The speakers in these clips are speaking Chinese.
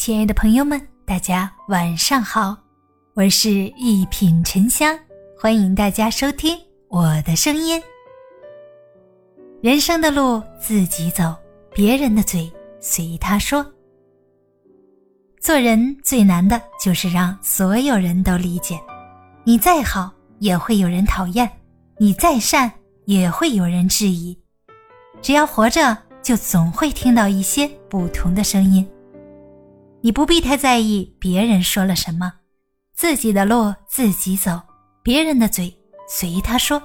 亲爱的朋友们，大家晚上好，我是一品沉香，欢迎大家收听我的声音。人生的路自己走，别人的嘴随他说。做人最难的就是让所有人都理解，你再好也会有人讨厌，你再善也会有人质疑。只要活着，就总会听到一些不同的声音。你不必太在意别人说了什么，自己的路自己走，别人的嘴随他说。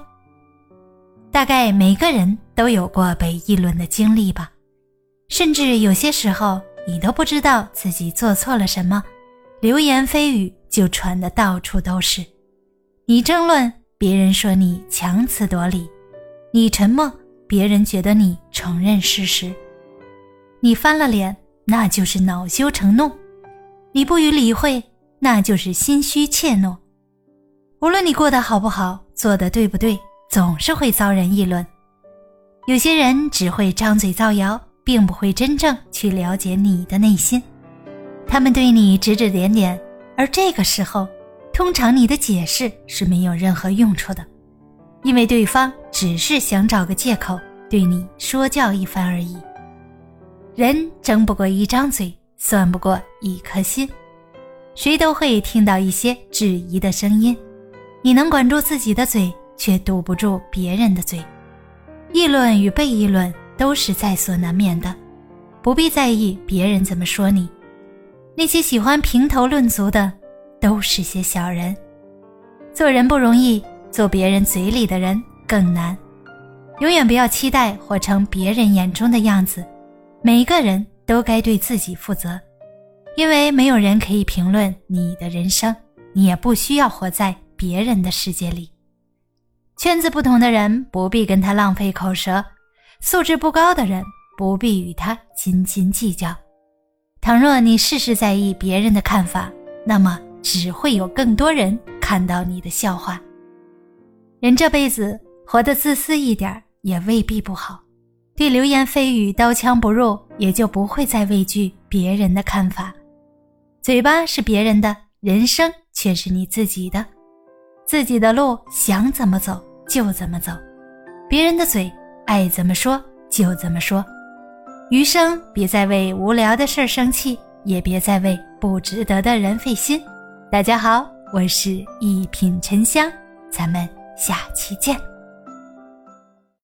大概每个人都有过被议论的经历吧，甚至有些时候你都不知道自己做错了什么，流言蜚语就传得到处都是。你争论，别人说你强词夺理；你沉默，别人觉得你承认事实；你翻了脸。那就是恼羞成怒，你不予理会，那就是心虚怯懦。无论你过得好不好，做的对不对，总是会遭人议论。有些人只会张嘴造谣，并不会真正去了解你的内心。他们对你指指点点，而这个时候，通常你的解释是没有任何用处的，因为对方只是想找个借口对你说教一番而已。人争不过一张嘴，算不过一颗心，谁都会听到一些质疑的声音。你能管住自己的嘴，却堵不住别人的嘴。议论与被议论都是在所难免的，不必在意别人怎么说你。那些喜欢评头论足的，都是些小人。做人不容易，做别人嘴里的人更难。永远不要期待活成别人眼中的样子。每个人都该对自己负责，因为没有人可以评论你的人生，你也不需要活在别人的世界里。圈子不同的人不必跟他浪费口舌，素质不高的人不必与他斤斤计较。倘若你事事在意别人的看法，那么只会有更多人看到你的笑话。人这辈子活得自私一点也未必不好。对流言蜚语刀枪不入，也就不会再畏惧别人的看法。嘴巴是别人的，人生却是你自己的。自己的路想怎么走就怎么走，别人的嘴爱怎么说就怎么说。余生别再为无聊的事生气，也别再为不值得的人费心。大家好，我是一品沉香，咱们下期见。